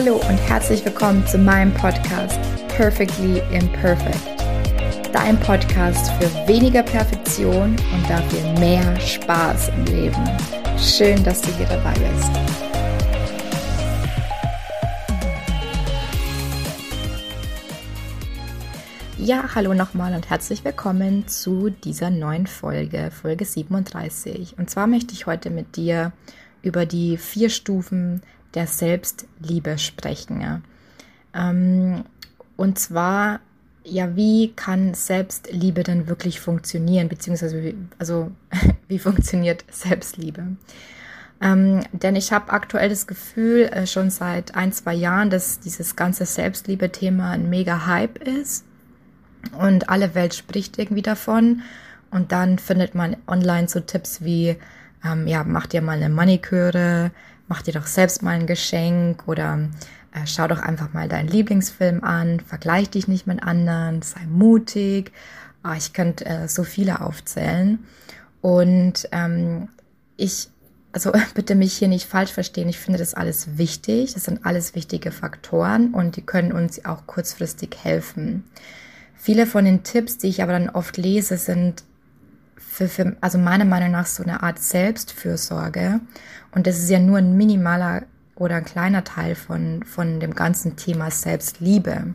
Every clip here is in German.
Hallo und herzlich willkommen zu meinem Podcast Perfectly Imperfect. Dein Podcast für weniger Perfektion und dafür mehr Spaß im Leben. Schön, dass du hier dabei bist. Ja, hallo nochmal und herzlich willkommen zu dieser neuen Folge, Folge 37. Und zwar möchte ich heute mit dir über die vier Stufen der Selbstliebe sprechen. Ähm, und zwar, ja, wie kann Selbstliebe denn wirklich funktionieren, beziehungsweise, wie, also, wie funktioniert Selbstliebe? Ähm, denn ich habe aktuell das Gefühl, äh, schon seit ein, zwei Jahren, dass dieses ganze Selbstliebe-Thema ein mega Hype ist und alle Welt spricht irgendwie davon. Und dann findet man online so Tipps wie, ähm, ja, mach dir mal eine Maniküre, mach dir doch selbst mal ein Geschenk oder äh, schau doch einfach mal deinen Lieblingsfilm an, vergleich dich nicht mit anderen, sei mutig. Oh, ich könnte äh, so viele aufzählen. Und ähm, ich, also bitte mich hier nicht falsch verstehen, ich finde das alles wichtig. Das sind alles wichtige Faktoren und die können uns auch kurzfristig helfen. Viele von den Tipps, die ich aber dann oft lese, sind für, für, also meiner Meinung nach so eine Art Selbstfürsorge. Und das ist ja nur ein minimaler oder ein kleiner Teil von, von dem ganzen Thema Selbstliebe.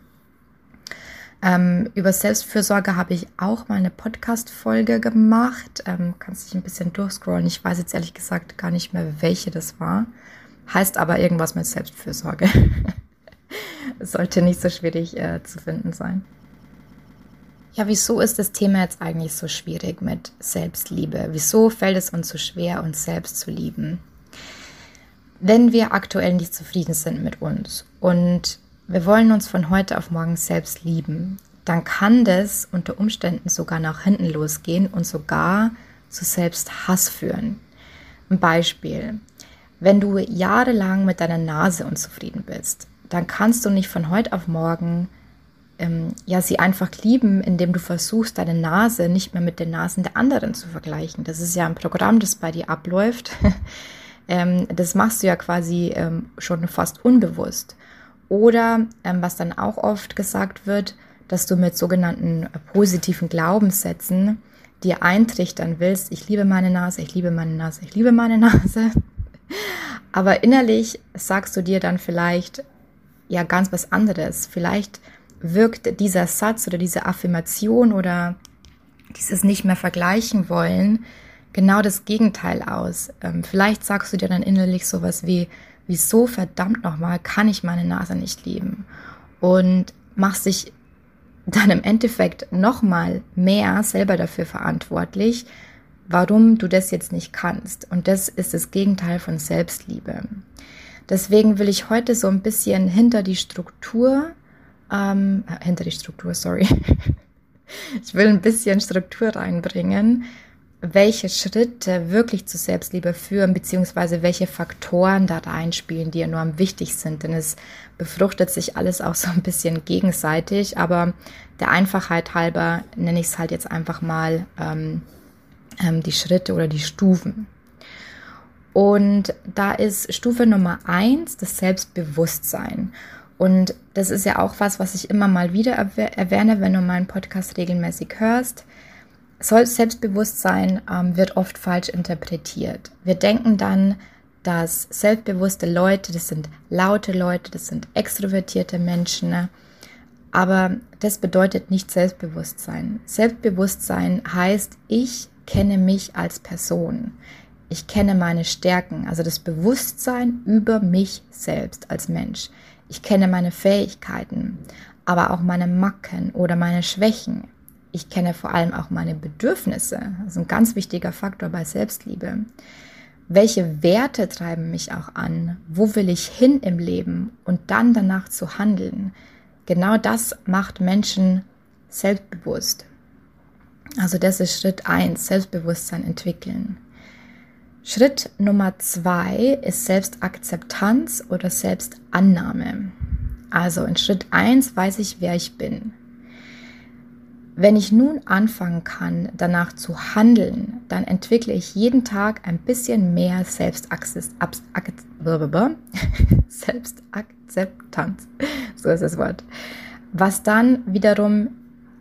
Ähm, über Selbstfürsorge habe ich auch mal eine Podcast-Folge gemacht. Ähm, kannst dich ein bisschen durchscrollen. Ich weiß jetzt ehrlich gesagt gar nicht mehr, welche das war. Heißt aber irgendwas mit Selbstfürsorge. Sollte nicht so schwierig äh, zu finden sein. Ja, wieso ist das Thema jetzt eigentlich so schwierig mit Selbstliebe? Wieso fällt es uns so schwer, uns selbst zu lieben? Wenn wir aktuell nicht zufrieden sind mit uns und wir wollen uns von heute auf morgen selbst lieben, dann kann das unter Umständen sogar nach hinten losgehen und sogar zu Selbsthass führen. Ein Beispiel. Wenn du jahrelang mit deiner Nase unzufrieden bist, dann kannst du nicht von heute auf morgen ähm, ja, sie einfach lieben, indem du versuchst, deine Nase nicht mehr mit den Nasen der anderen zu vergleichen. Das ist ja ein Programm, das bei dir abläuft. ähm, das machst du ja quasi ähm, schon fast unbewusst. Oder ähm, was dann auch oft gesagt wird, dass du mit sogenannten positiven Glaubenssätzen dir eintrichtern willst, ich liebe meine Nase, ich liebe meine Nase, ich liebe meine Nase. Aber innerlich sagst du dir dann vielleicht ja ganz was anderes. Vielleicht wirkt dieser Satz oder diese Affirmation oder dieses nicht mehr vergleichen wollen genau das Gegenteil aus. Ähm, vielleicht sagst du dir dann innerlich sowas wie, wieso verdammt nochmal kann ich meine Nase nicht lieben? Und machst dich dann im Endeffekt nochmal mehr selber dafür verantwortlich, warum du das jetzt nicht kannst. Und das ist das Gegenteil von Selbstliebe. Deswegen will ich heute so ein bisschen hinter die Struktur ähm, hinter die Struktur, sorry. ich will ein bisschen Struktur reinbringen, welche Schritte wirklich zur Selbstliebe führen, beziehungsweise welche Faktoren da reinspielen, die enorm wichtig sind. Denn es befruchtet sich alles auch so ein bisschen gegenseitig, aber der Einfachheit halber nenne ich es halt jetzt einfach mal ähm, ähm, die Schritte oder die Stufen. Und da ist Stufe Nummer eins das Selbstbewusstsein. Und das ist ja auch was, was ich immer mal wieder erwähne, wenn du meinen Podcast regelmäßig hörst. Selbstbewusstsein ähm, wird oft falsch interpretiert. Wir denken dann, dass selbstbewusste Leute, das sind laute Leute, das sind extrovertierte Menschen. Ne? Aber das bedeutet nicht Selbstbewusstsein. Selbstbewusstsein heißt, ich kenne mich als Person. Ich kenne meine Stärken, also das Bewusstsein über mich selbst als Mensch. Ich kenne meine Fähigkeiten, aber auch meine Macken oder meine Schwächen. Ich kenne vor allem auch meine Bedürfnisse. Das ist ein ganz wichtiger Faktor bei Selbstliebe. Welche Werte treiben mich auch an? Wo will ich hin im Leben? Und dann danach zu handeln. Genau das macht Menschen selbstbewusst. Also das ist Schritt eins: Selbstbewusstsein entwickeln. Schritt Nummer zwei ist Selbstakzeptanz oder Selbstannahme. Also in Schritt eins weiß ich, wer ich bin. wenn ich nun anfangen kann, danach zu handeln, dann entwickle ich jeden Tag ein bisschen mehr Selbstakzeptanz. So ist das Wort. Was dann wiederum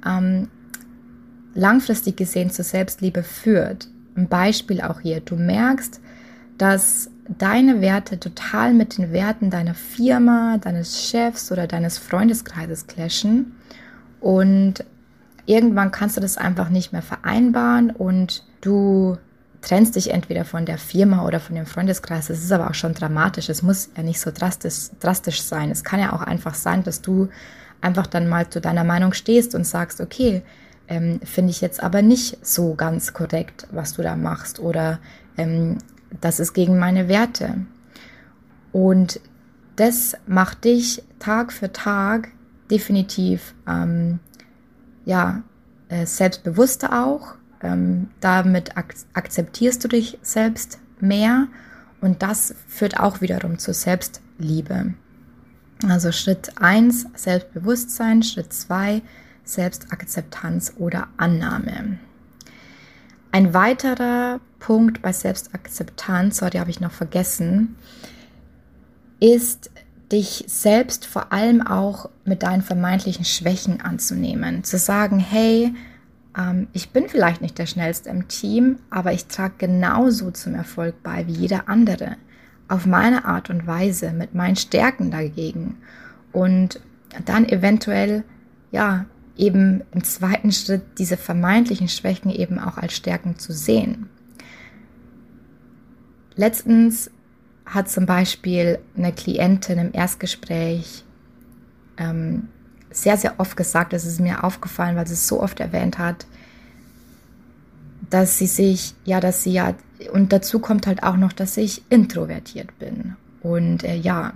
ähm, langfristig gesehen zur Selbstliebe führt. Ein Beispiel auch hier. Du merkst, dass deine Werte total mit den Werten deiner Firma, deines Chefs oder deines Freundeskreises clashen und irgendwann kannst du das einfach nicht mehr vereinbaren und du trennst dich entweder von der Firma oder von dem Freundeskreis. Das ist aber auch schon dramatisch. Es muss ja nicht so drastisch, drastisch sein. Es kann ja auch einfach sein, dass du einfach dann mal zu deiner Meinung stehst und sagst, okay, ähm, finde ich jetzt aber nicht so ganz korrekt, was du da machst oder ähm, das ist gegen meine Werte. Und das macht dich Tag für Tag definitiv ähm, ja, äh, selbstbewusster auch. Ähm, damit ak akzeptierst du dich selbst mehr und das führt auch wiederum zur Selbstliebe. Also Schritt 1 Selbstbewusstsein, Schritt 2 Selbstakzeptanz oder Annahme. Ein weiterer Punkt bei Selbstakzeptanz, sorry, habe ich noch vergessen, ist dich selbst vor allem auch mit deinen vermeintlichen Schwächen anzunehmen. Zu sagen, hey, ähm, ich bin vielleicht nicht der Schnellste im Team, aber ich trage genauso zum Erfolg bei wie jeder andere. Auf meine Art und Weise, mit meinen Stärken dagegen. Und dann eventuell, ja, eben im zweiten Schritt diese vermeintlichen Schwächen eben auch als Stärken zu sehen. Letztens hat zum Beispiel eine Klientin im Erstgespräch ähm, sehr, sehr oft gesagt, das ist mir aufgefallen, weil sie es so oft erwähnt hat, dass sie sich, ja, dass sie ja, und dazu kommt halt auch noch, dass ich introvertiert bin. Und äh, ja,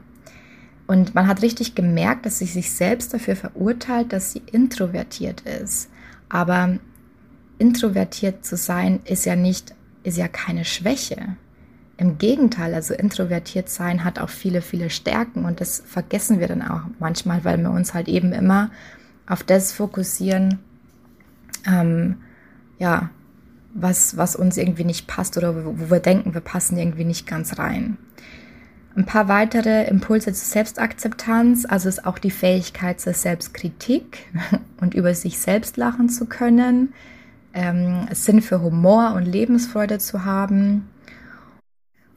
und man hat richtig gemerkt, dass sie sich selbst dafür verurteilt, dass sie introvertiert ist. Aber introvertiert zu sein ist ja nicht, ist ja keine Schwäche. Im Gegenteil, also introvertiert sein hat auch viele, viele Stärken und das vergessen wir dann auch manchmal, weil wir uns halt eben immer auf das fokussieren, ähm, ja, was, was uns irgendwie nicht passt oder wo, wo wir denken, wir passen irgendwie nicht ganz rein. Ein paar weitere Impulse zur Selbstakzeptanz, also ist auch die Fähigkeit zur Selbstkritik und über sich selbst lachen zu können, ähm, Sinn für Humor und Lebensfreude zu haben,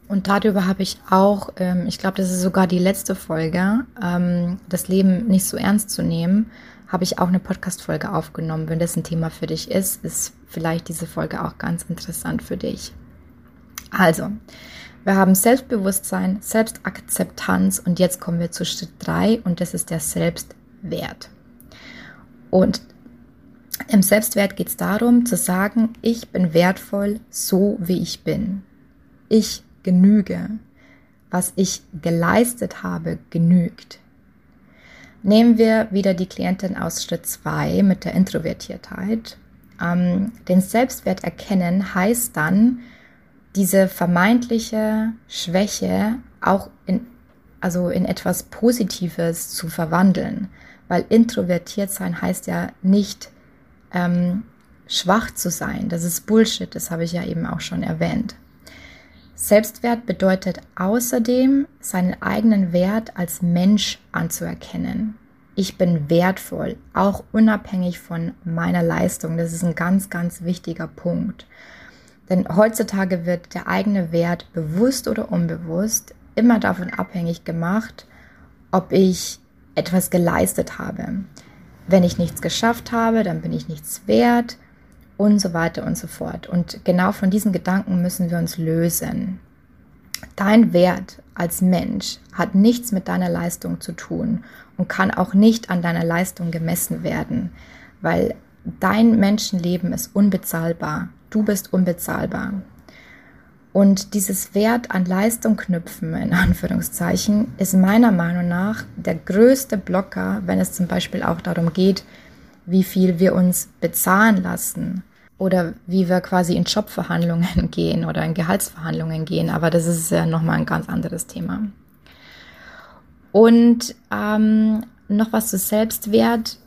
und darüber habe ich auch, ähm, ich glaube, das ist sogar die letzte Folge, ähm, das Leben nicht so ernst zu nehmen, habe ich auch eine Podcast-Folge aufgenommen. Wenn das ein Thema für dich ist, ist vielleicht diese Folge auch ganz interessant für dich. Also, wir haben Selbstbewusstsein, Selbstakzeptanz und jetzt kommen wir zu Schritt 3 und das ist der Selbstwert. Und im Selbstwert geht es darum zu sagen, ich bin wertvoll so wie ich bin. Ich genüge. Was ich geleistet habe, genügt. Nehmen wir wieder die Klientin aus Schritt 2 mit der Introvertiertheit. Ähm, den Selbstwert erkennen heißt dann, diese vermeintliche Schwäche auch in, also in etwas Positives zu verwandeln. Weil introvertiert sein heißt ja nicht ähm, schwach zu sein. Das ist Bullshit, das habe ich ja eben auch schon erwähnt. Selbstwert bedeutet außerdem, seinen eigenen Wert als Mensch anzuerkennen. Ich bin wertvoll, auch unabhängig von meiner Leistung. Das ist ein ganz, ganz wichtiger Punkt. Denn heutzutage wird der eigene Wert bewusst oder unbewusst immer davon abhängig gemacht, ob ich etwas geleistet habe. Wenn ich nichts geschafft habe, dann bin ich nichts wert und so weiter und so fort. Und genau von diesen Gedanken müssen wir uns lösen. Dein Wert als Mensch hat nichts mit deiner Leistung zu tun und kann auch nicht an deiner Leistung gemessen werden, weil dein Menschenleben ist unbezahlbar. Du bist unbezahlbar. Und dieses Wert an Leistung knüpfen, in Anführungszeichen, ist meiner Meinung nach der größte Blocker, wenn es zum Beispiel auch darum geht, wie viel wir uns bezahlen lassen oder wie wir quasi in Jobverhandlungen gehen oder in Gehaltsverhandlungen gehen. Aber das ist ja nochmal ein ganz anderes Thema. Und ähm, noch was zu Selbstwert.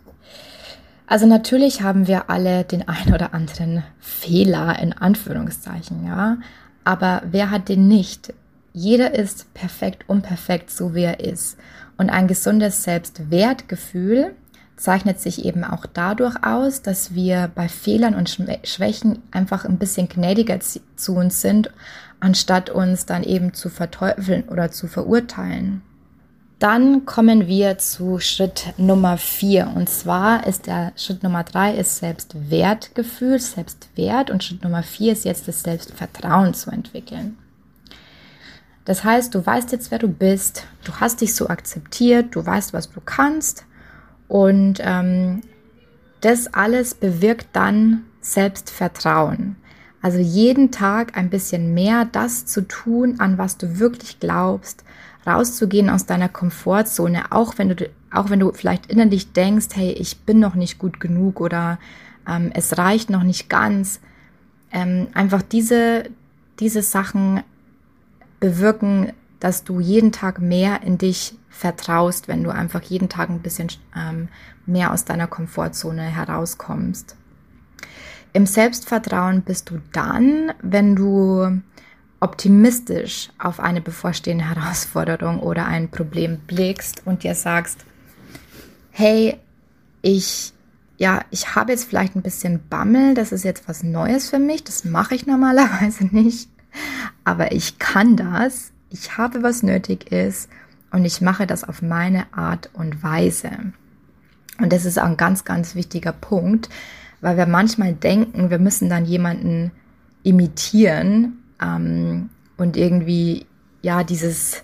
Also natürlich haben wir alle den ein oder anderen Fehler in Anführungszeichen, ja. Aber wer hat den nicht? Jeder ist perfekt, unperfekt, so wie er ist. Und ein gesundes Selbstwertgefühl zeichnet sich eben auch dadurch aus, dass wir bei Fehlern und Schwächen einfach ein bisschen gnädiger zu uns sind, anstatt uns dann eben zu verteufeln oder zu verurteilen. Dann kommen wir zu Schritt Nummer vier. Und zwar ist der Schritt Nummer drei ist Selbstwertgefühl, Selbstwert. Und Schritt Nummer vier ist jetzt das Selbstvertrauen zu entwickeln. Das heißt, du weißt jetzt, wer du bist, du hast dich so akzeptiert, du weißt, was du kannst und ähm, das alles bewirkt dann Selbstvertrauen. Also jeden Tag ein bisschen mehr das zu tun, an was du wirklich glaubst, rauszugehen aus deiner Komfortzone, auch wenn du, auch wenn du vielleicht innerlich denkst, hey, ich bin noch nicht gut genug oder ähm, es reicht noch nicht ganz. Ähm, einfach diese, diese Sachen bewirken, dass du jeden Tag mehr in dich vertraust, wenn du einfach jeden Tag ein bisschen ähm, mehr aus deiner Komfortzone herauskommst. Im Selbstvertrauen bist du dann, wenn du optimistisch auf eine bevorstehende Herausforderung oder ein Problem blickst und dir sagst, hey, ich ja, ich habe jetzt vielleicht ein bisschen Bammel, das ist jetzt was Neues für mich, das mache ich normalerweise nicht, aber ich kann das, ich habe was nötig ist und ich mache das auf meine Art und Weise. Und das ist auch ein ganz, ganz wichtiger Punkt, weil wir manchmal denken, wir müssen dann jemanden imitieren ähm, und irgendwie, ja, dieses,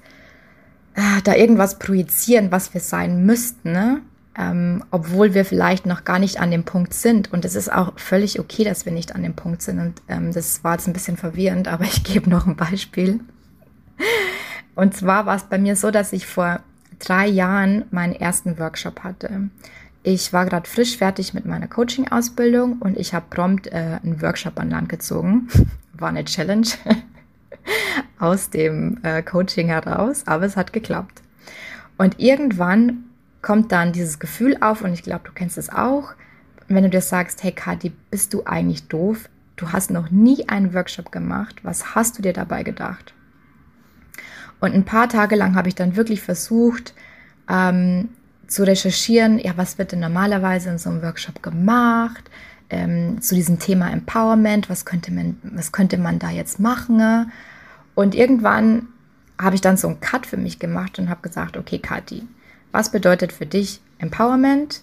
äh, da irgendwas projizieren, was wir sein müssten, ne? Ähm, obwohl wir vielleicht noch gar nicht an dem Punkt sind. Und es ist auch völlig okay, dass wir nicht an dem Punkt sind. Und ähm, das war jetzt ein bisschen verwirrend, aber ich gebe noch ein Beispiel. Und zwar war es bei mir so, dass ich vor drei Jahren meinen ersten Workshop hatte. Ich war gerade frisch fertig mit meiner Coaching-Ausbildung und ich habe prompt äh, einen Workshop an Land gezogen. War eine Challenge aus dem äh, Coaching heraus, aber es hat geklappt. Und irgendwann kommt dann dieses Gefühl auf und ich glaube, du kennst es auch, wenn du dir sagst, hey Kathi, bist du eigentlich doof? Du hast noch nie einen Workshop gemacht. Was hast du dir dabei gedacht? Und ein paar Tage lang habe ich dann wirklich versucht ähm, zu recherchieren, ja, was wird denn normalerweise in so einem Workshop gemacht, ähm, zu diesem Thema Empowerment, was könnte man, was könnte man da jetzt machen? Und irgendwann habe ich dann so einen Cut für mich gemacht und habe gesagt, okay, Kathi, was bedeutet für dich Empowerment?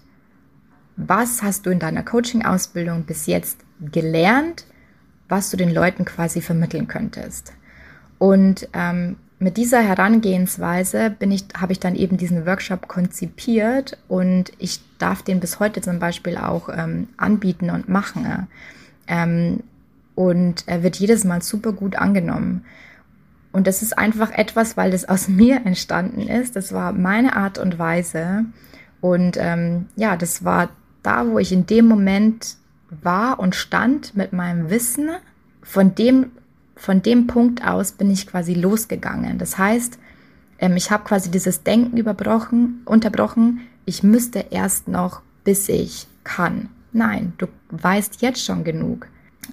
Was hast du in deiner Coaching-Ausbildung bis jetzt gelernt, was du den Leuten quasi vermitteln könntest? Und ähm, mit dieser Herangehensweise bin ich, habe ich dann eben diesen Workshop konzipiert und ich darf den bis heute zum Beispiel auch ähm, anbieten und machen. Ähm, und er wird jedes Mal super gut angenommen. Und das ist einfach etwas, weil das aus mir entstanden ist. Das war meine Art und Weise. Und ähm, ja, das war da, wo ich in dem Moment war und stand mit meinem Wissen von dem, von dem Punkt aus bin ich quasi losgegangen. Das heißt, ähm, ich habe quasi dieses Denken überbrochen, unterbrochen. Ich müsste erst noch, bis ich kann. Nein, du weißt jetzt schon genug.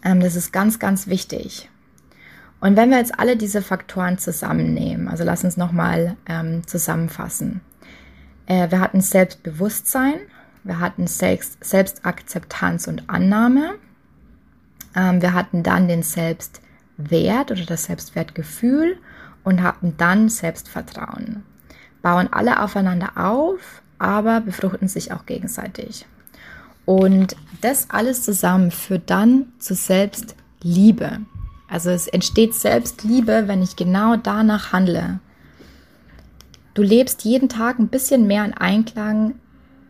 Ähm, das ist ganz, ganz wichtig. Und wenn wir jetzt alle diese Faktoren zusammennehmen, also lass uns nochmal ähm, zusammenfassen. Äh, wir hatten Selbstbewusstsein, wir hatten Selbst, Selbstakzeptanz und Annahme, ähm, wir hatten dann den Selbst Wert oder das Selbstwertgefühl und haben dann Selbstvertrauen. Bauen alle aufeinander auf, aber befruchten sich auch gegenseitig. Und das alles zusammen führt dann zu Selbstliebe. Also es entsteht Selbstliebe, wenn ich genau danach handle. Du lebst jeden Tag ein bisschen mehr in Einklang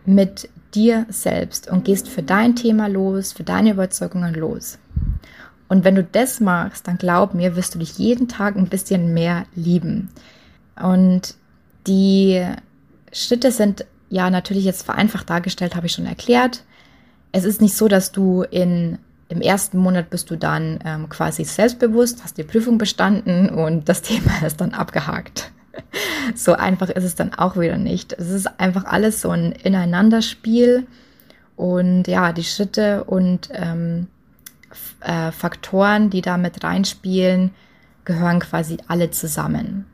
mit dir selbst und gehst für dein Thema los, für deine Überzeugungen los. Und wenn du das machst, dann glaub mir, wirst du dich jeden Tag ein bisschen mehr lieben. Und die Schritte sind ja natürlich jetzt vereinfacht dargestellt, habe ich schon erklärt. Es ist nicht so, dass du in im ersten Monat bist du dann ähm, quasi selbstbewusst, hast die Prüfung bestanden und das Thema ist dann abgehakt. so einfach ist es dann auch wieder nicht. Es ist einfach alles so ein Ineinanderspiel Und ja, die Schritte und ähm, äh, Faktoren, die da mit reinspielen, gehören quasi alle zusammen.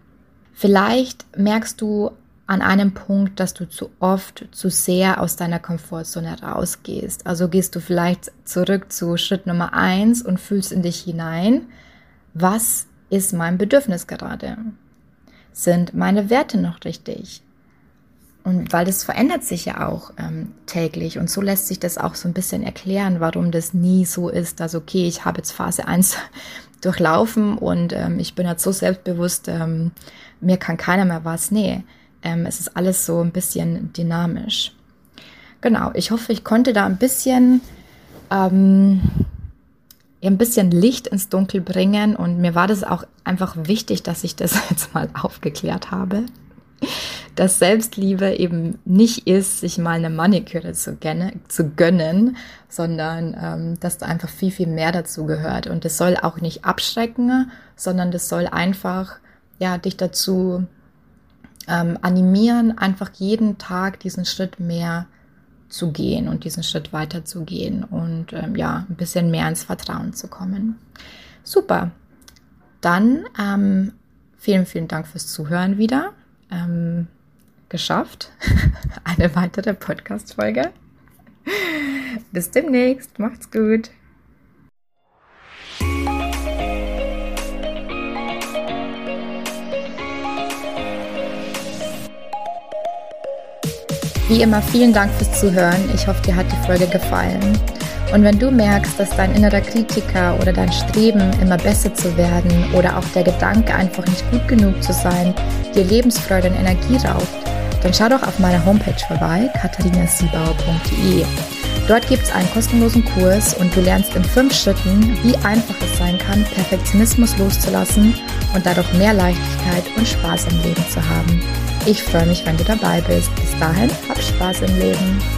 Vielleicht merkst du an einem Punkt, dass du zu oft, zu sehr aus deiner Komfortzone rausgehst. Also gehst du vielleicht zurück zu Schritt Nummer eins und fühlst in dich hinein, was ist mein Bedürfnis gerade? Sind meine Werte noch richtig? Und weil das verändert sich ja auch ähm, täglich und so lässt sich das auch so ein bisschen erklären, warum das nie so ist, dass okay, ich habe jetzt Phase 1 durchlaufen und ähm, ich bin jetzt so selbstbewusst, ähm, mir kann keiner mehr was. Nee, ähm, es ist alles so ein bisschen dynamisch. Genau, ich hoffe, ich konnte da ein bisschen, ähm, ein bisschen Licht ins Dunkel bringen und mir war das auch einfach wichtig, dass ich das jetzt mal aufgeklärt habe. Dass Selbstliebe eben nicht ist, sich mal eine Maniküre zu, gönnen, zu gönnen sondern ähm, dass da einfach viel, viel mehr dazu gehört. Und das soll auch nicht abschrecken, sondern das soll einfach ja, dich dazu ähm, animieren, einfach jeden Tag diesen Schritt mehr zu gehen und diesen Schritt weiter zu gehen und ähm, ja, ein bisschen mehr ins Vertrauen zu kommen. Super. Dann ähm, vielen, vielen Dank fürs Zuhören wieder. Ähm, geschafft. Eine weitere Podcast-Folge. Bis demnächst. Macht's gut. Wie immer vielen Dank fürs Zuhören. Ich hoffe, dir hat die Folge gefallen. Und wenn du merkst, dass dein innerer Kritiker oder dein Streben, immer besser zu werden oder auch der Gedanke, einfach nicht gut genug zu sein, dir Lebensfreude und Energie raubt, dann schau doch auf meiner Homepage vorbei, katharinasiebauer.de. Dort gibt es einen kostenlosen Kurs und du lernst in fünf Schritten, wie einfach es sein kann, Perfektionismus loszulassen und dadurch mehr Leichtigkeit und Spaß im Leben zu haben. Ich freue mich, wenn du dabei bist. Bis dahin, hab Spaß im Leben.